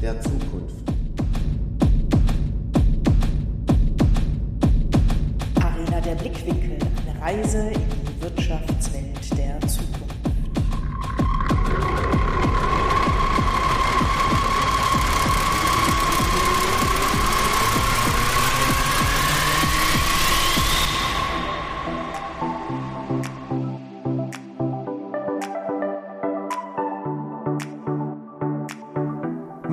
der Zukunft.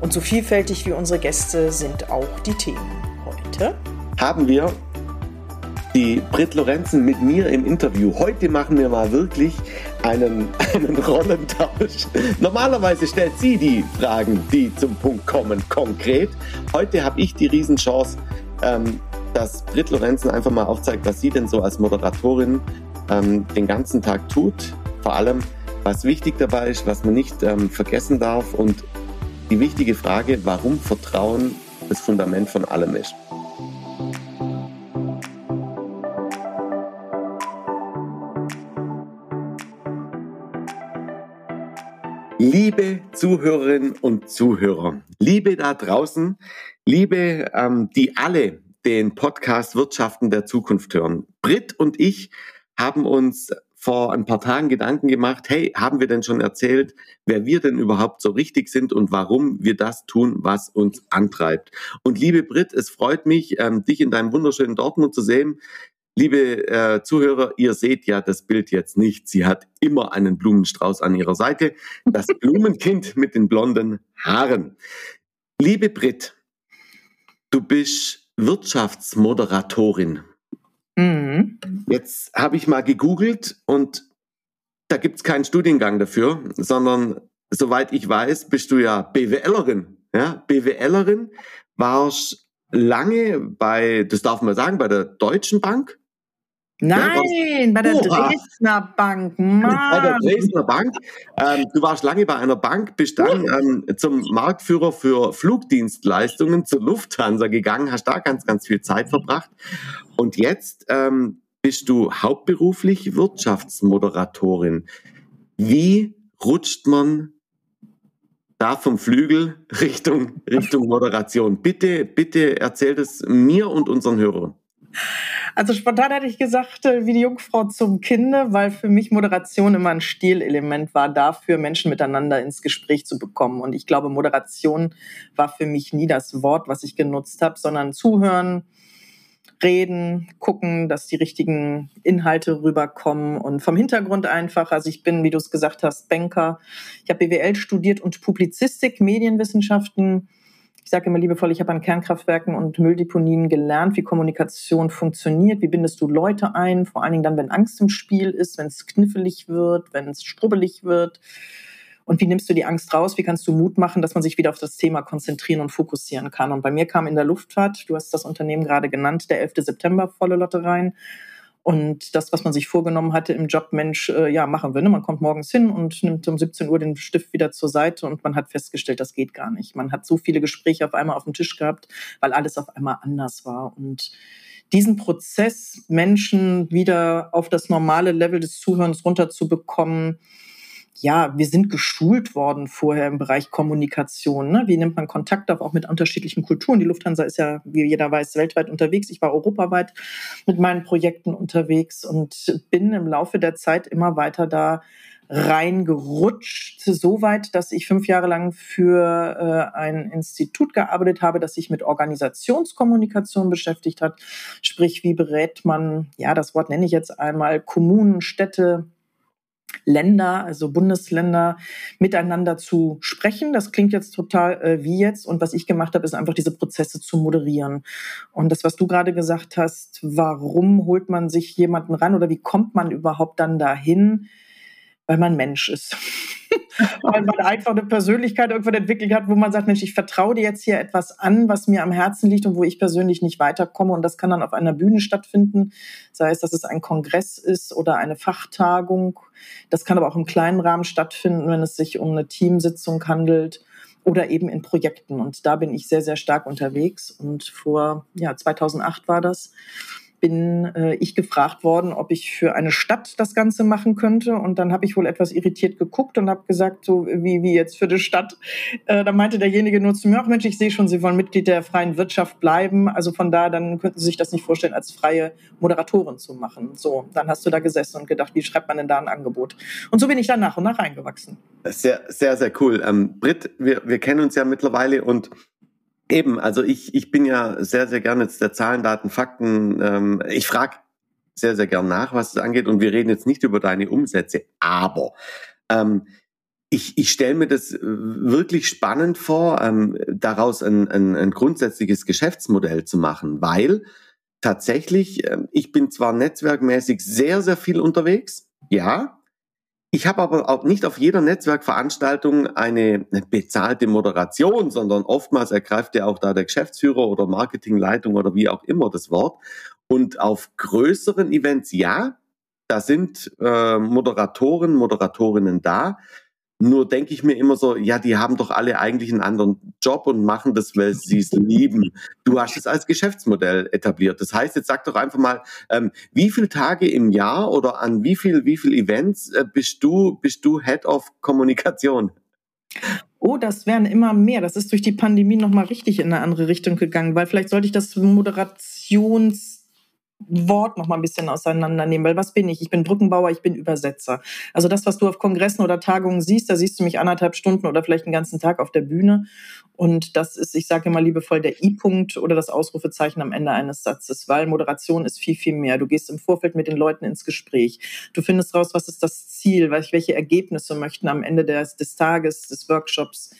Und so vielfältig wie unsere Gäste sind auch die Themen. Heute haben wir die Britt Lorenzen mit mir im Interview. Heute machen wir mal wirklich einen, einen Rollentausch. Normalerweise stellt sie die Fragen, die zum Punkt kommen, konkret. Heute habe ich die Riesenchance, ähm, dass Britt Lorenzen einfach mal aufzeigt, was sie denn so als Moderatorin ähm, den ganzen Tag tut. Vor allem, was wichtig dabei ist, was man nicht ähm, vergessen darf und die wichtige Frage, warum Vertrauen das Fundament von allem ist. Liebe Zuhörerinnen und Zuhörer, Liebe da draußen, Liebe, ähm, die alle den Podcast Wirtschaften der Zukunft hören. Britt und ich haben uns vor ein paar Tagen Gedanken gemacht, hey, haben wir denn schon erzählt, wer wir denn überhaupt so richtig sind und warum wir das tun, was uns antreibt. Und liebe Britt, es freut mich, ähm, dich in deinem wunderschönen Dortmund zu sehen. Liebe äh, Zuhörer, ihr seht ja das Bild jetzt nicht. Sie hat immer einen Blumenstrauß an ihrer Seite. Das Blumenkind mit den blonden Haaren. Liebe Brit, du bist Wirtschaftsmoderatorin. Mhm. Jetzt habe ich mal gegoogelt und da gibt es keinen Studiengang dafür, sondern soweit ich weiß, bist du ja BWLerin. Ja? BWLerin warst lange bei, das darf man sagen, bei der Deutschen Bank. Nein, bei der Oha. Dresdner Bank. Mann. Bei der Dresdner Bank. Ähm, du warst lange bei einer Bank, bist dann ähm, zum Marktführer für Flugdienstleistungen zur Lufthansa gegangen, hast da ganz, ganz viel Zeit verbracht. Und jetzt ähm, bist du hauptberuflich Wirtschaftsmoderatorin. Wie rutscht man da vom Flügel Richtung, Richtung Moderation? Bitte, bitte erzähl das mir und unseren Hörern. Also spontan hätte ich gesagt, äh, wie die Jungfrau zum Kinde, weil für mich Moderation immer ein Stilelement war, dafür Menschen miteinander ins Gespräch zu bekommen. Und ich glaube, Moderation war für mich nie das Wort, was ich genutzt habe, sondern zuhören, reden, gucken, dass die richtigen Inhalte rüberkommen und vom Hintergrund einfach. Also ich bin, wie du es gesagt hast, Banker. Ich habe BWL studiert und Publizistik, Medienwissenschaften ich sage immer liebevoll, ich habe an Kernkraftwerken und Mülldeponien gelernt, wie Kommunikation funktioniert, wie bindest du Leute ein, vor allen Dingen dann, wenn Angst im Spiel ist, wenn es knifflig wird, wenn es strubbelig wird. Und wie nimmst du die Angst raus? Wie kannst du Mut machen, dass man sich wieder auf das Thema konzentrieren und fokussieren kann? Und bei mir kam in der Luftfahrt, du hast das Unternehmen gerade genannt, der 11. September volle Lotte rein. Und das, was man sich vorgenommen hatte im Job, Mensch, äh, ja, machen wir. Ne? Man kommt morgens hin und nimmt um 17 Uhr den Stift wieder zur Seite und man hat festgestellt, das geht gar nicht. Man hat so viele Gespräche auf einmal auf dem Tisch gehabt, weil alles auf einmal anders war. Und diesen Prozess, Menschen wieder auf das normale Level des Zuhörens runterzubekommen, ja, wir sind geschult worden vorher im Bereich Kommunikation. Ne? Wie nimmt man Kontakt auf, auch mit unterschiedlichen Kulturen? Die Lufthansa ist ja, wie jeder weiß, weltweit unterwegs. Ich war europaweit mit meinen Projekten unterwegs und bin im Laufe der Zeit immer weiter da reingerutscht, so weit, dass ich fünf Jahre lang für äh, ein Institut gearbeitet habe, das sich mit Organisationskommunikation beschäftigt hat. Sprich, wie berät man, ja, das Wort nenne ich jetzt einmal, Kommunen, Städte, Länder, also Bundesländer, miteinander zu sprechen. Das klingt jetzt total äh, wie jetzt. Und was ich gemacht habe, ist einfach diese Prozesse zu moderieren. Und das, was du gerade gesagt hast, warum holt man sich jemanden ran oder wie kommt man überhaupt dann dahin? Weil man Mensch ist. weil man einfach eine Persönlichkeit irgendwann entwickelt hat, wo man sagt, Mensch, ich vertraue dir jetzt hier etwas an, was mir am Herzen liegt und wo ich persönlich nicht weiterkomme. Und das kann dann auf einer Bühne stattfinden, sei es, dass es ein Kongress ist oder eine Fachtagung. Das kann aber auch im kleinen Rahmen stattfinden, wenn es sich um eine Teamsitzung handelt oder eben in Projekten. Und da bin ich sehr, sehr stark unterwegs. Und vor, ja, 2008 war das bin äh, ich gefragt worden, ob ich für eine Stadt das Ganze machen könnte. Und dann habe ich wohl etwas irritiert geguckt und habe gesagt, so wie, wie jetzt für die Stadt. Äh, da meinte derjenige nur zu mir, ach Mensch, ich sehe schon, Sie wollen Mitglied der freien Wirtschaft bleiben. Also von da, dann könnten Sie sich das nicht vorstellen, als freie Moderatorin zu machen. So, dann hast du da gesessen und gedacht, wie schreibt man denn da ein Angebot? Und so bin ich dann nach und nach reingewachsen. Sehr, sehr, sehr cool. Ähm, Britt, wir, wir kennen uns ja mittlerweile und Eben, also ich, ich bin ja sehr, sehr gerne jetzt der Zahlen, Daten, Fakten. Ähm, ich frage sehr, sehr gern nach, was es angeht. Und wir reden jetzt nicht über deine Umsätze, aber ähm, ich, ich stelle mir das äh, wirklich spannend vor, ähm, daraus ein, ein, ein grundsätzliches Geschäftsmodell zu machen, weil tatsächlich, äh, ich bin zwar netzwerkmäßig sehr, sehr viel unterwegs, ja, ich habe aber auch nicht auf jeder Netzwerkveranstaltung eine bezahlte Moderation, sondern oftmals ergreift ja auch da der Geschäftsführer oder Marketingleitung oder wie auch immer das Wort. Und auf größeren Events ja, da sind äh, Moderatoren, Moderatorinnen da. Nur denke ich mir immer so, ja, die haben doch alle eigentlich einen anderen Job und machen das, weil sie es lieben. Du hast es als Geschäftsmodell etabliert. Das heißt, jetzt sag doch einfach mal, ähm, wie viele Tage im Jahr oder an wie viel, wie viel Events äh, bist du, bist du Head of Kommunikation? Oh, das wären immer mehr. Das ist durch die Pandemie nochmal richtig in eine andere Richtung gegangen, weil vielleicht sollte ich das Moderations Wort noch mal ein bisschen auseinandernehmen, weil was bin ich? Ich bin Brückenbauer, ich bin Übersetzer. Also das, was du auf Kongressen oder Tagungen siehst, da siehst du mich anderthalb Stunden oder vielleicht einen ganzen Tag auf der Bühne. Und das ist, ich sage immer liebevoll, der I-Punkt oder das Ausrufezeichen am Ende eines Satzes, weil Moderation ist viel, viel mehr. Du gehst im Vorfeld mit den Leuten ins Gespräch. Du findest raus, was ist das Ziel, welche Ergebnisse möchten am Ende des, des Tages, des Workshops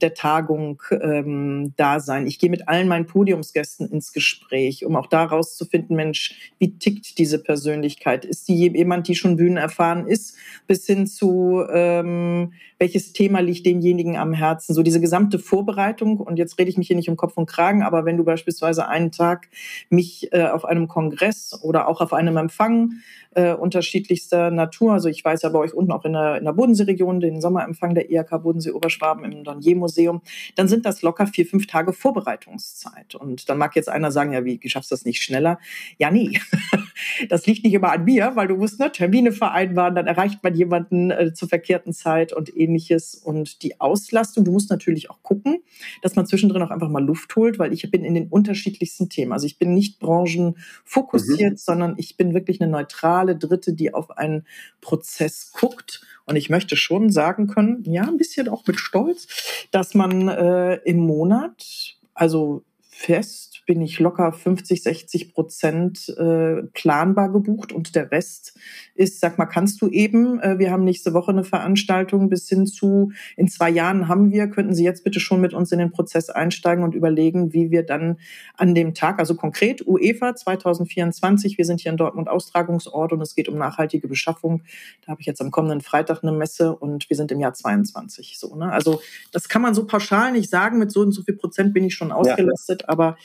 der Tagung ähm, da sein. Ich gehe mit allen meinen Podiumsgästen ins Gespräch, um auch da rauszufinden, Mensch, wie tickt diese Persönlichkeit? Ist die jemand, die schon Bühnen erfahren ist, bis hin zu ähm, welches Thema liegt denjenigen am Herzen? So diese gesamte Vorbereitung. Und jetzt rede ich mich hier nicht um Kopf und Kragen, aber wenn du beispielsweise einen Tag mich äh, auf einem Kongress oder auch auf einem Empfang äh, unterschiedlichster Natur. Also ich weiß ja bei euch unten auch in der, in der Bodenseeregion, den Sommerempfang der IHK Bodensee Oberschwaben im Dornier-Museum, dann sind das locker vier, fünf Tage Vorbereitungszeit. Und dann mag jetzt einer sagen, ja, wie schaffst du das nicht schneller? Ja, nee. das liegt nicht immer an mir, weil du musst ne, Termine vereinbaren, dann erreicht man jemanden äh, zur verkehrten Zeit und ähnliches. Und die Auslastung, du musst natürlich auch gucken, dass man zwischendrin auch einfach mal Luft holt, weil ich bin in den unterschiedlichsten Themen. Also ich bin nicht branchenfokussiert, mhm. sondern ich bin wirklich eine neutrale Dritte, die auf einen Prozess guckt. Und ich möchte schon sagen können, ja, ein bisschen auch mit Stolz, dass man äh, im Monat, also fest bin ich locker 50, 60 Prozent äh, planbar gebucht und der Rest ist, sag mal, kannst du eben, äh, wir haben nächste Woche eine Veranstaltung bis hin zu, in zwei Jahren haben wir, könnten Sie jetzt bitte schon mit uns in den Prozess einsteigen und überlegen, wie wir dann an dem Tag, also konkret UEFA 2024, wir sind hier in Dortmund Austragungsort und es geht um nachhaltige Beschaffung. Da habe ich jetzt am kommenden Freitag eine Messe und wir sind im Jahr 22. So, ne? Also das kann man so pauschal nicht sagen, mit so und so viel Prozent bin ich schon ausgelastet, ja. aber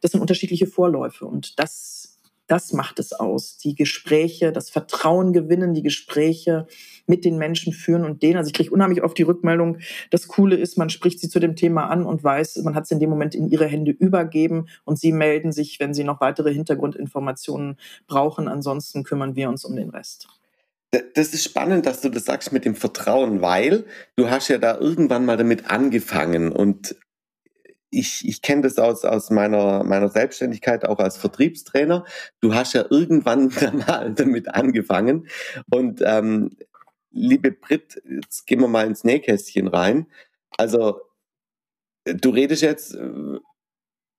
das sind unterschiedliche Vorläufe und das, das macht es aus. Die Gespräche, das Vertrauen gewinnen, die Gespräche mit den Menschen führen und denen. Also ich kriege unheimlich oft die Rückmeldung, das Coole ist, man spricht sie zu dem Thema an und weiß, man hat es in dem Moment in ihre Hände übergeben und sie melden sich, wenn sie noch weitere Hintergrundinformationen brauchen. Ansonsten kümmern wir uns um den Rest. Das ist spannend, dass du das sagst mit dem Vertrauen, weil du hast ja da irgendwann mal damit angefangen und ich, ich kenne das aus, aus meiner, meiner Selbstständigkeit auch als Vertriebstrainer. Du hast ja irgendwann mal damit angefangen. Und ähm, liebe Brit, jetzt gehen wir mal ins Nähkästchen rein. Also du redest jetzt, äh,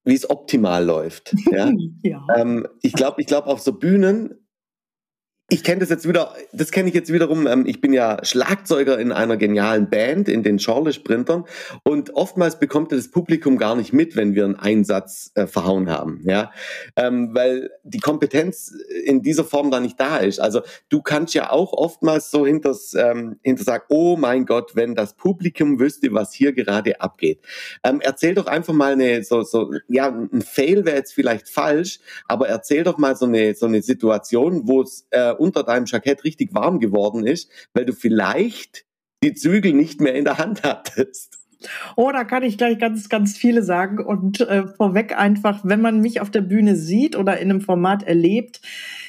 wie es optimal läuft. Ja? ja. Ähm, ich glaube, ich glaube auf so Bühnen ich kenne das jetzt wieder, das kenne ich jetzt wiederum, ähm, ich bin ja Schlagzeuger in einer genialen Band, in den Charlotte Sprintern und oftmals bekommt das Publikum gar nicht mit, wenn wir einen Einsatz äh, verhauen haben, ja, ähm, weil die Kompetenz in dieser Form da nicht da ist. Also du kannst ja auch oftmals so hinters, ähm, hinter sagen, oh mein Gott, wenn das Publikum wüsste, was hier gerade abgeht. Ähm, erzähl doch einfach mal eine, so, so, ja, ein Fail wäre jetzt vielleicht falsch, aber erzähl doch mal so eine, so eine Situation, wo es äh, unter deinem Jackett richtig warm geworden ist, weil du vielleicht die Zügel nicht mehr in der Hand hattest. Oh, da kann ich gleich ganz, ganz viele sagen. Und äh, vorweg einfach, wenn man mich auf der Bühne sieht oder in einem Format erlebt,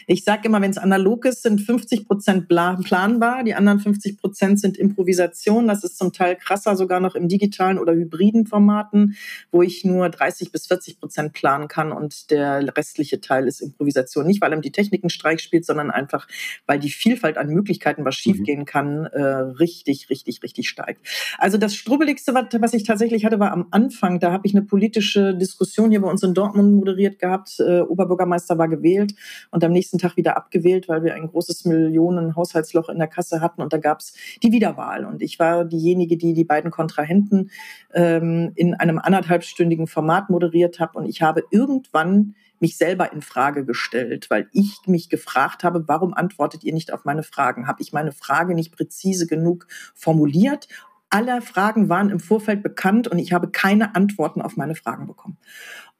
ich sage immer, wenn es analog ist, sind 50 Prozent planbar, die anderen 50 Prozent sind Improvisation. Das ist zum Teil krasser sogar noch im digitalen oder hybriden Formaten, wo ich nur 30 bis 40 Prozent planen kann und der restliche Teil ist Improvisation. Nicht, weil ihm die Technik einen Streich spielt, sondern einfach, weil die Vielfalt an Möglichkeiten, was schiefgehen mhm. kann, äh, richtig, richtig, richtig steigt. Also das Strubbeligste, was ich tatsächlich hatte, war am Anfang. Da habe ich eine politische Diskussion hier bei uns in Dortmund moderiert gehabt. Äh, Oberbürgermeister war gewählt und am nächsten nächsten Tag wieder abgewählt, weil wir ein großes Millionen-Haushaltsloch in der Kasse hatten und da gab es die Wiederwahl. Und ich war diejenige, die die beiden Kontrahenten ähm, in einem anderthalbstündigen Format moderiert habe und ich habe irgendwann mich selber in Frage gestellt, weil ich mich gefragt habe, warum antwortet ihr nicht auf meine Fragen? Habe ich meine Frage nicht präzise genug formuliert alle Fragen waren im Vorfeld bekannt und ich habe keine Antworten auf meine Fragen bekommen.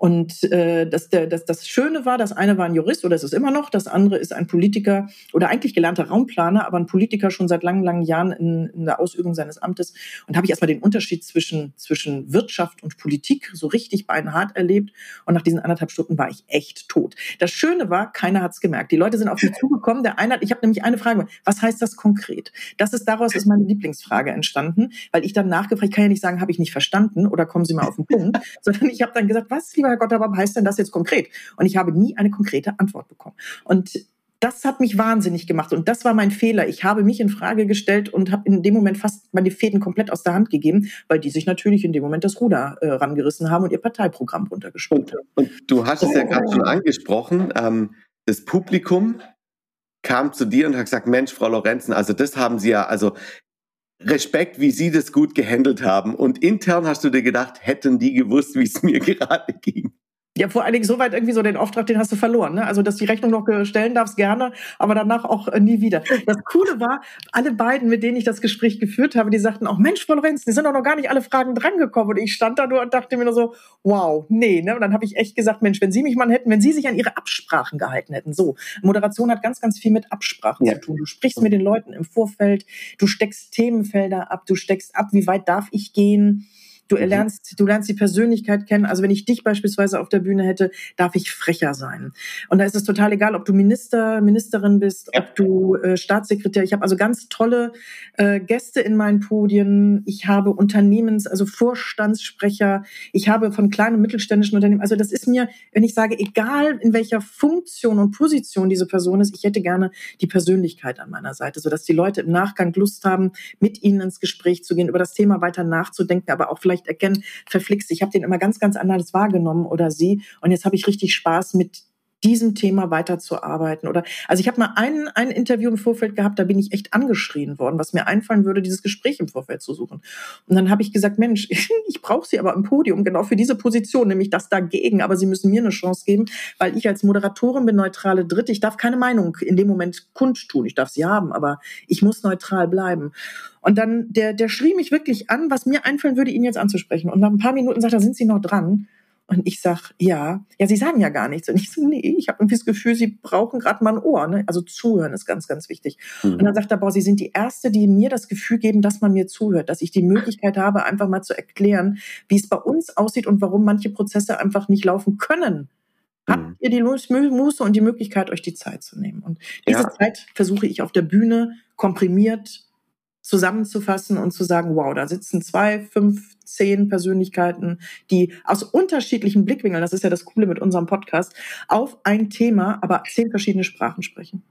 Und äh, das, der, das, das Schöne war, das eine war ein Jurist oder ist es immer noch, das andere ist ein Politiker oder eigentlich gelernter Raumplaner, aber ein Politiker schon seit langen, langen Jahren in, in der Ausübung seines Amtes. Und habe ich erstmal den Unterschied zwischen, zwischen Wirtschaft und Politik so richtig beinhart erlebt. Und nach diesen anderthalb Stunden war ich echt tot. Das Schöne war, keiner hat es gemerkt. Die Leute sind auf mich zugekommen. Der eine hat, ich habe nämlich eine Frage, was heißt das konkret? Das ist daraus ist meine Lieblingsfrage entstanden, weil ich dann nachgefragt, ich kann ja nicht sagen, habe ich nicht verstanden oder kommen Sie mal auf den Punkt, sondern ich habe dann gesagt, was, lieber Herr aber heißt denn das jetzt konkret? Und ich habe nie eine konkrete Antwort bekommen. Und das hat mich wahnsinnig gemacht und das war mein Fehler. Ich habe mich in Frage gestellt und habe in dem Moment fast meine Fäden komplett aus der Hand gegeben, weil die sich natürlich in dem Moment das Ruder äh, rangerissen haben und ihr Parteiprogramm runtergespielt haben. Und, und du hast es ja gerade schon angesprochen, ähm, das Publikum kam zu dir und hat gesagt, Mensch, Frau Lorenzen, also das haben Sie ja, also Respekt, wie Sie das gut gehandelt haben. Und intern hast du dir gedacht, hätten die gewusst, wie es mir gerade ging. Ja, vor allen Dingen so weit irgendwie so den Auftrag, den hast du verloren. Ne? Also, dass die Rechnung noch stellen darfst, gerne, aber danach auch äh, nie wieder. Das Coole war, alle beiden, mit denen ich das Gespräch geführt habe, die sagten auch, Mensch, Frau Lorenz, die sind doch noch gar nicht alle Fragen drangekommen. Und ich stand da nur und dachte mir nur so, wow, nee. Ne? Und dann habe ich echt gesagt, Mensch, wenn Sie mich mal hätten, wenn Sie sich an Ihre Absprachen gehalten hätten. So, Moderation hat ganz, ganz viel mit Absprachen ja. zu tun. Du sprichst mit den Leuten im Vorfeld, du steckst Themenfelder ab, du steckst ab, wie weit darf ich gehen Du mhm. lernst, du lernst die Persönlichkeit kennen. Also wenn ich dich beispielsweise auf der Bühne hätte, darf ich frecher sein. Und da ist es total egal, ob du Minister, Ministerin bist, ja. ob du äh, Staatssekretär. Ich habe also ganz tolle äh, Gäste in meinen Podien. Ich habe Unternehmens, also Vorstandssprecher. Ich habe von kleinen und mittelständischen Unternehmen. Also das ist mir, wenn ich sage, egal in welcher Funktion und Position diese Person ist, ich hätte gerne die Persönlichkeit an meiner Seite, sodass die Leute im Nachgang Lust haben, mit ihnen ins Gespräch zu gehen, über das Thema weiter nachzudenken, aber auch vielleicht vielleicht erkennen, verflixt, ich habe den immer ganz, ganz anders wahrgenommen oder sie. Und jetzt habe ich richtig Spaß mit diesem Thema weiterzuarbeiten oder also ich habe mal ein, ein Interview im Vorfeld gehabt, da bin ich echt angeschrien worden, was mir einfallen würde, dieses Gespräch im Vorfeld zu suchen. Und dann habe ich gesagt, Mensch, ich brauche Sie aber im Podium genau für diese Position, nämlich das dagegen, aber Sie müssen mir eine Chance geben, weil ich als Moderatorin bin neutrale Dritte, ich darf keine Meinung in dem Moment kundtun, ich darf sie haben, aber ich muss neutral bleiben. Und dann, der, der schrie mich wirklich an, was mir einfallen würde, ihn jetzt anzusprechen. Und nach ein paar Minuten sagt er, sind Sie noch dran? Und ich sag, ja, ja, Sie sagen ja gar nichts. Und ich so, nee, ich habe irgendwie das Gefühl, Sie brauchen gerade mal ein Ohr. Ne? Also zuhören ist ganz, ganz wichtig. Mhm. Und dann sagt er, boah, Sie sind die Erste, die mir das Gefühl geben, dass man mir zuhört, dass ich die Möglichkeit habe, einfach mal zu erklären, wie es bei uns aussieht und warum manche Prozesse einfach nicht laufen können. Habt mhm. ihr die Muße und die Möglichkeit, euch die Zeit zu nehmen? Und diese ja. Zeit versuche ich auf der Bühne komprimiert zusammenzufassen und zu sagen, wow, da sitzen zwei, fünf, zehn Persönlichkeiten, die aus unterschiedlichen Blickwinkeln, das ist ja das Coole mit unserem Podcast, auf ein Thema, aber zehn verschiedene Sprachen sprechen.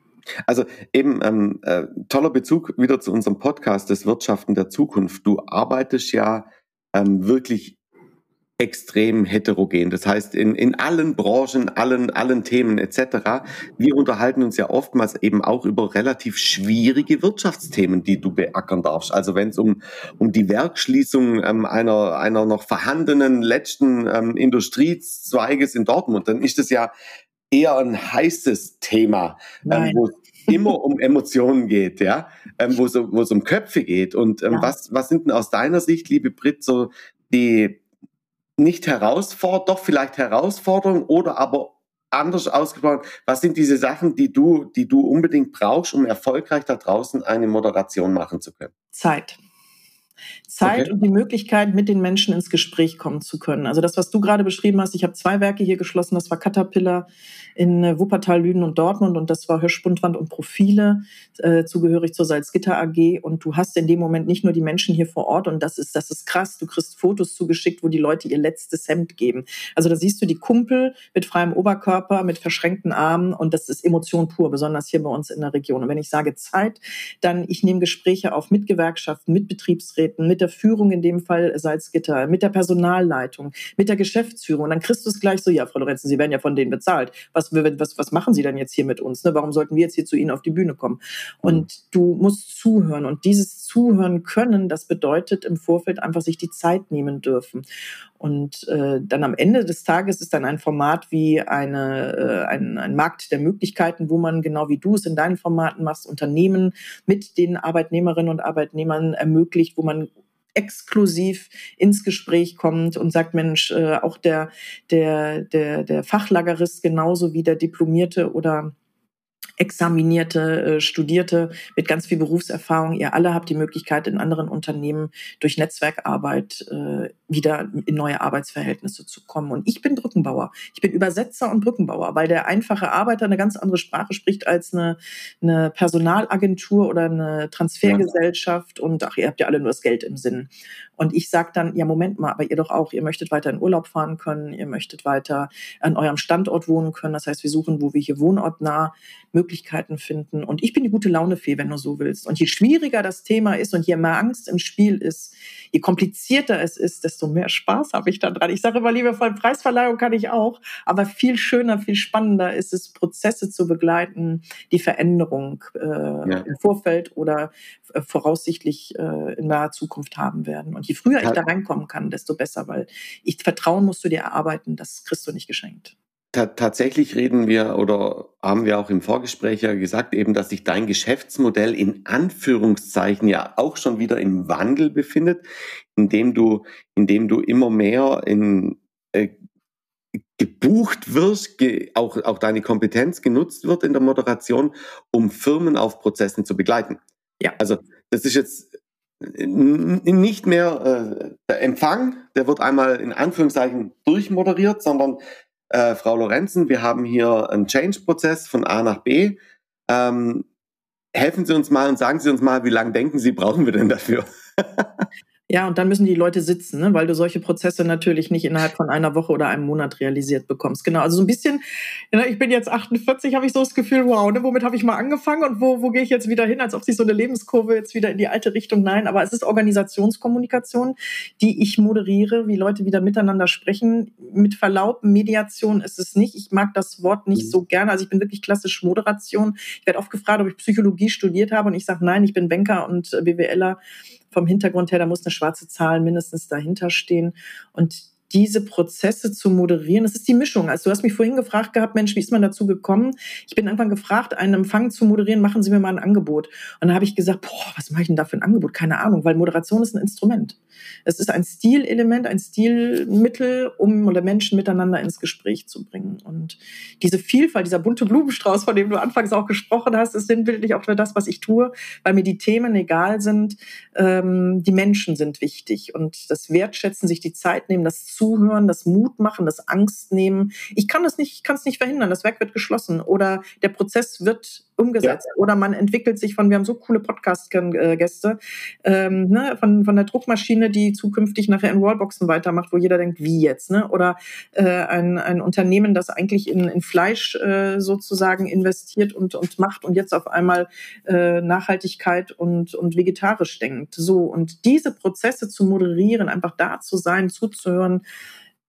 Also eben ähm, äh, toller Bezug wieder zu unserem Podcast des Wirtschaften der Zukunft. Du arbeitest ja ähm, wirklich extrem heterogen. Das heißt, in, in allen Branchen, allen, allen Themen etc. Wir unterhalten uns ja oftmals eben auch über relativ schwierige Wirtschaftsthemen, die du beackern darfst. Also wenn es um, um die Werkschließung ähm, einer, einer noch vorhandenen letzten ähm, Industriezweiges in Dortmund, dann ist das ja eher ein heißes Thema, ähm, wo es immer um Emotionen geht, ja, ähm, wo es wo es um Köpfe geht. Und ähm, ja. was was sind denn aus deiner Sicht, liebe Brit, so die nicht Herausforderung, doch vielleicht Herausforderung oder aber anders ausgesprochen, was sind diese Sachen, die du, die du unbedingt brauchst, um erfolgreich da draußen eine Moderation machen zu können? Zeit. Zeit okay. und die Möglichkeit, mit den Menschen ins Gespräch kommen zu können. Also das, was du gerade beschrieben hast, ich habe zwei Werke hier geschlossen, das war Caterpillar in äh, Wuppertal, Lünen und Dortmund und das war Hirschbundwand und Profile, äh, zugehörig zur Salzgitter AG und du hast in dem Moment nicht nur die Menschen hier vor Ort und das ist, das ist krass, du kriegst Fotos zugeschickt, wo die Leute ihr letztes Hemd geben. Also da siehst du die Kumpel mit freiem Oberkörper, mit verschränkten Armen und das ist Emotion pur, besonders hier bei uns in der Region. Und wenn ich sage Zeit, dann ich nehme Gespräche auf mit Gewerkschaften, mit Betriebsräten, mit der Führung in dem Fall Salzgitter, mit der Personalleitung, mit der Geschäftsführung. Und dann kriegst du es gleich so, ja, Frau Lorenzen, Sie werden ja von denen bezahlt. Was, was, was machen Sie denn jetzt hier mit uns? Ne? Warum sollten wir jetzt hier zu Ihnen auf die Bühne kommen? Und mhm. du musst zuhören. Und dieses Zuhören können, das bedeutet im Vorfeld einfach sich die Zeit nehmen dürfen. Und äh, dann am Ende des Tages ist dann ein Format wie eine, äh, ein, ein Markt der Möglichkeiten, wo man genau wie du es in deinen Formaten machst, Unternehmen mit den Arbeitnehmerinnen und Arbeitnehmern ermöglicht, wo man exklusiv ins Gespräch kommt und sagt, Mensch, äh, auch der, der, der, der Fachlagerist genauso wie der Diplomierte oder Examinierte, äh, Studierte mit ganz viel Berufserfahrung. Ihr alle habt die Möglichkeit, in anderen Unternehmen durch Netzwerkarbeit äh, wieder in neue Arbeitsverhältnisse zu kommen. Und ich bin Brückenbauer. Ich bin Übersetzer und Brückenbauer, weil der einfache Arbeiter eine ganz andere Sprache spricht als eine, eine Personalagentur oder eine Transfergesellschaft. Und ach, ihr habt ja alle nur das Geld im Sinn. Und ich sage dann, ja, Moment mal, aber ihr doch auch, ihr möchtet weiter in Urlaub fahren können, ihr möchtet weiter an eurem Standort wohnen können. Das heißt, wir suchen, wo wir hier wohnortnah Möglichkeiten finden. Und ich bin die gute Laune-Fee, wenn du so willst. Und je schwieriger das Thema ist und je mehr Angst im Spiel ist, je komplizierter es ist, desto mehr Spaß habe ich da dran. Ich sage immer, liebevoll, Preisverleihung kann ich auch, aber viel schöner, viel spannender ist es, Prozesse zu begleiten, die Veränderung äh, ja. im Vorfeld oder äh, voraussichtlich äh, in naher Zukunft haben werden. Und je früher ich da reinkommen kann, desto besser, weil ich Vertrauen musst du dir erarbeiten, das kriegst du nicht geschenkt. Tatsächlich reden wir oder haben wir auch im Vorgespräch ja gesagt, eben, dass sich dein Geschäftsmodell in Anführungszeichen ja auch schon wieder im Wandel befindet, indem du, indem du immer mehr in äh, gebucht wirst, ge, auch, auch deine Kompetenz genutzt wird in der Moderation, um Firmen auf Prozessen zu begleiten. Ja. Also das ist jetzt nicht mehr äh, der Empfang, der wird einmal in Anführungszeichen durchmoderiert, sondern äh, Frau Lorenzen, wir haben hier einen Change-Prozess von A nach B. Ähm, helfen Sie uns mal und sagen Sie uns mal, wie lange denken Sie, brauchen wir denn dafür? Ja, und dann müssen die Leute sitzen, ne? weil du solche Prozesse natürlich nicht innerhalb von einer Woche oder einem Monat realisiert bekommst. Genau, also so ein bisschen, ja, ich bin jetzt 48, habe ich so das Gefühl, wow, ne, womit habe ich mal angefangen und wo, wo gehe ich jetzt wieder hin, als ob sich so eine Lebenskurve jetzt wieder in die alte Richtung, nein, aber es ist Organisationskommunikation, die ich moderiere, wie Leute wieder miteinander sprechen. Mit Verlaub, Mediation ist es nicht. Ich mag das Wort nicht mhm. so gerne. Also ich bin wirklich klassisch Moderation. Ich werde oft gefragt, ob ich Psychologie studiert habe und ich sage, nein, ich bin Banker und BWLer vom Hintergrund her, da muss eine schwarze Zahl mindestens dahinter stehen. Und diese Prozesse zu moderieren. Das ist die Mischung. Also du hast mich vorhin gefragt gehabt, Mensch, wie ist man dazu gekommen? Ich bin irgendwann gefragt, einen Empfang zu moderieren, machen Sie mir mal ein Angebot. Und dann habe ich gesagt, boah, was mache ich denn da für ein Angebot? Keine Ahnung, weil Moderation ist ein Instrument. Es ist ein Stilelement, ein Stilmittel, um Menschen miteinander ins Gespräch zu bringen. Und diese Vielfalt, dieser bunte Blumenstrauß, von dem du anfangs auch gesprochen hast, ist sinnbildlich auch für das, was ich tue, weil mir die Themen egal sind. Ähm, die Menschen sind wichtig und das Wertschätzen, sich die Zeit nehmen, das Zuhören, das Mut machen, das Angst nehmen. Ich kann das nicht, ich kann es nicht verhindern. Das Werk wird geschlossen oder der Prozess wird umgesetzt ja. oder man entwickelt sich von, wir haben so coole Podcast-Gäste, ähm, ne, von, von der Druckmaschine, die zukünftig nachher in Wallboxen weitermacht, wo jeder denkt, wie jetzt, ne? Oder äh, ein, ein Unternehmen, das eigentlich in, in Fleisch äh, sozusagen investiert und, und macht und jetzt auf einmal äh, Nachhaltigkeit und, und vegetarisch denkt. So, und diese Prozesse zu moderieren, einfach da zu sein, zuzuhören,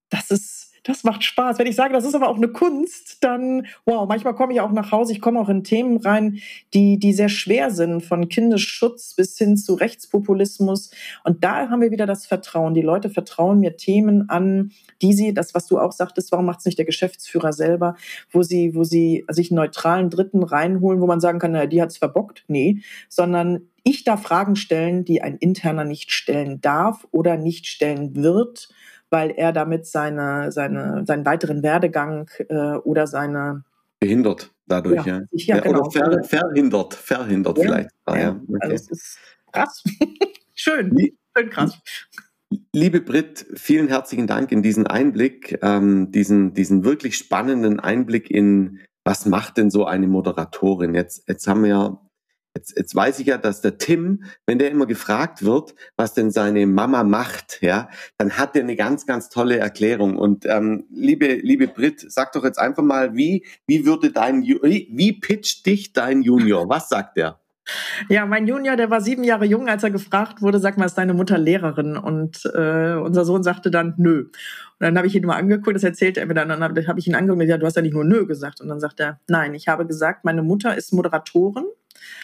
das ist das macht Spaß. Wenn ich sage, das ist aber auch eine Kunst, dann, wow, manchmal komme ich auch nach Hause, ich komme auch in Themen rein, die, die sehr schwer sind, von Kindesschutz bis hin zu Rechtspopulismus. Und da haben wir wieder das Vertrauen. Die Leute vertrauen mir Themen an, die sie, das, was du auch sagtest, warum macht es nicht der Geschäftsführer selber, wo sie, wo sie sich einen neutralen Dritten reinholen, wo man sagen kann, naja, die hat's verbockt. Nee, sondern ich darf Fragen stellen, die ein Interner nicht stellen darf oder nicht stellen wird weil er damit seine, seine, seinen weiteren Werdegang äh, oder seine behindert dadurch, ja. ja. ja genau. Oder ver, verhindert, verhindert ja, vielleicht. Ah, ja. Okay. Also es ist krass. Schön. Schön krass. Liebe Brit, vielen herzlichen Dank in diesen Einblick, ähm, diesen, diesen wirklich spannenden Einblick in, was macht denn so eine Moderatorin? Jetzt, jetzt haben wir Jetzt, jetzt weiß ich ja, dass der Tim, wenn der immer gefragt wird, was denn seine Mama macht, ja, dann hat er eine ganz, ganz tolle Erklärung. Und ähm, liebe, liebe Brit, sag doch jetzt einfach mal, wie, wie würde dein, wie, pitcht dich dein Junior? Was sagt der? Ja, mein Junior, der war sieben Jahre jung, als er gefragt wurde, sag mal, ist deine Mutter Lehrerin? Und äh, unser Sohn sagte dann, nö. Und dann habe ich ihn mal angeguckt, das erzählte er mir dann, dann habe ich ihn angeguckt und gesagt, du hast ja nicht nur nö gesagt. Und dann sagt er, nein, ich habe gesagt, meine Mutter ist Moderatorin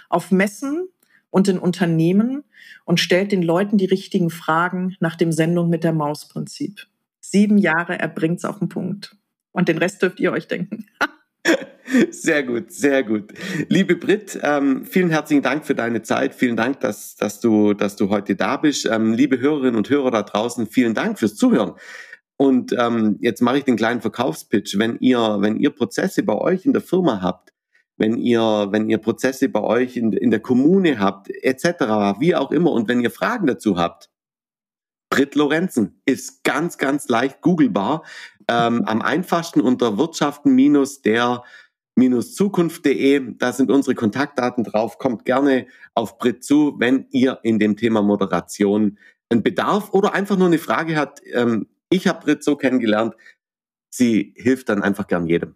auf Messen und in Unternehmen und stellt den Leuten die richtigen Fragen nach dem Sendung mit der Maus-Prinzip. Sieben Jahre, er bringt's auf den Punkt. Und den Rest dürft ihr euch denken. Sehr gut, sehr gut. Liebe Brit, ähm, vielen herzlichen Dank für deine Zeit. Vielen Dank, dass, dass, du, dass du heute da bist. Ähm, liebe Hörerinnen und Hörer da draußen, vielen Dank fürs Zuhören. Und ähm, jetzt mache ich den kleinen Verkaufspitch. Wenn ihr, wenn ihr Prozesse bei euch in der Firma habt, wenn ihr, wenn ihr Prozesse bei euch in, in der Kommune habt, etc., wie auch immer, und wenn ihr Fragen dazu habt, Britt Lorenzen ist ganz, ganz leicht googlebar. Ähm, am einfachsten unter Wirtschaften minus der minus Zukunft.de. Da sind unsere Kontaktdaten drauf. Kommt gerne auf Brit zu, wenn ihr in dem Thema Moderation einen Bedarf oder einfach nur eine Frage habt. Ähm, ich habe Brit so kennengelernt. Sie hilft dann einfach gern jedem.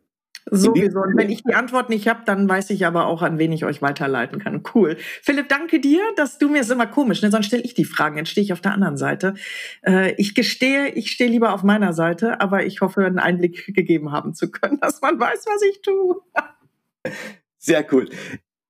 Sowieso. Und wenn ich die Antwort nicht habe, dann weiß ich aber auch, an wen ich euch weiterleiten kann. Cool. Philipp, danke dir, dass du mir ist immer komisch, ne? sonst stelle ich die Fragen, jetzt stehe ich auf der anderen Seite. Äh, ich gestehe, ich stehe lieber auf meiner Seite, aber ich hoffe, einen Einblick gegeben haben zu können, dass man weiß, was ich tue. Sehr cool.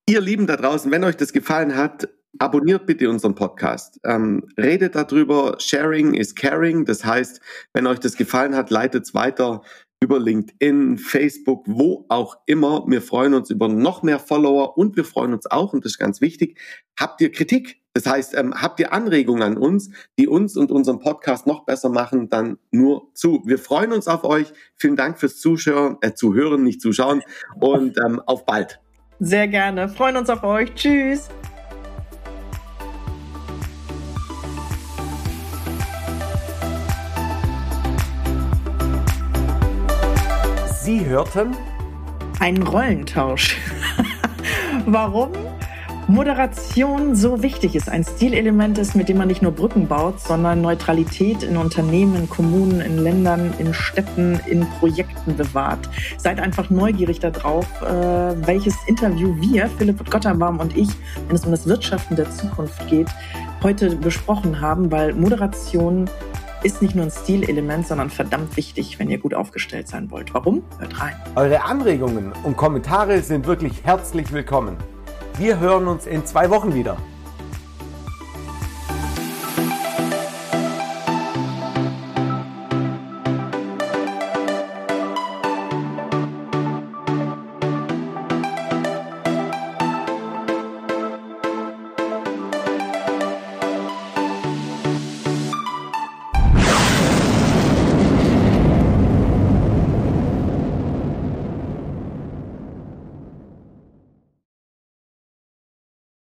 Ihr Lieben da draußen, wenn euch das gefallen hat, abonniert bitte unseren Podcast. Ähm, redet darüber. Sharing is caring. Das heißt, wenn euch das gefallen hat, leitet es weiter über LinkedIn, Facebook, wo auch immer. Wir freuen uns über noch mehr Follower und wir freuen uns auch, und das ist ganz wichtig, habt ihr Kritik? Das heißt, ähm, habt ihr Anregungen an uns, die uns und unseren Podcast noch besser machen, dann nur zu. Wir freuen uns auf euch. Vielen Dank fürs Zuschauen, äh, Zuhören, nicht Zuschauen und ähm, auf bald. Sehr gerne. Freuen uns auf euch. Tschüss. Hörten einen Rollentausch. Warum? Moderation so wichtig ist, ein Stilelement ist, mit dem man nicht nur Brücken baut, sondern Neutralität in Unternehmen, in Kommunen, in Ländern, in Städten, in Projekten bewahrt. Seid einfach neugierig darauf, äh, welches Interview wir, Philipp Gotterbaum und ich, wenn es um das Wirtschaften der Zukunft geht, heute besprochen haben, weil Moderation ist nicht nur ein Stilelement, sondern verdammt wichtig, wenn ihr gut aufgestellt sein wollt. Warum? Hört rein. Eure Anregungen und Kommentare sind wirklich herzlich willkommen. Wir hören uns in zwei Wochen wieder.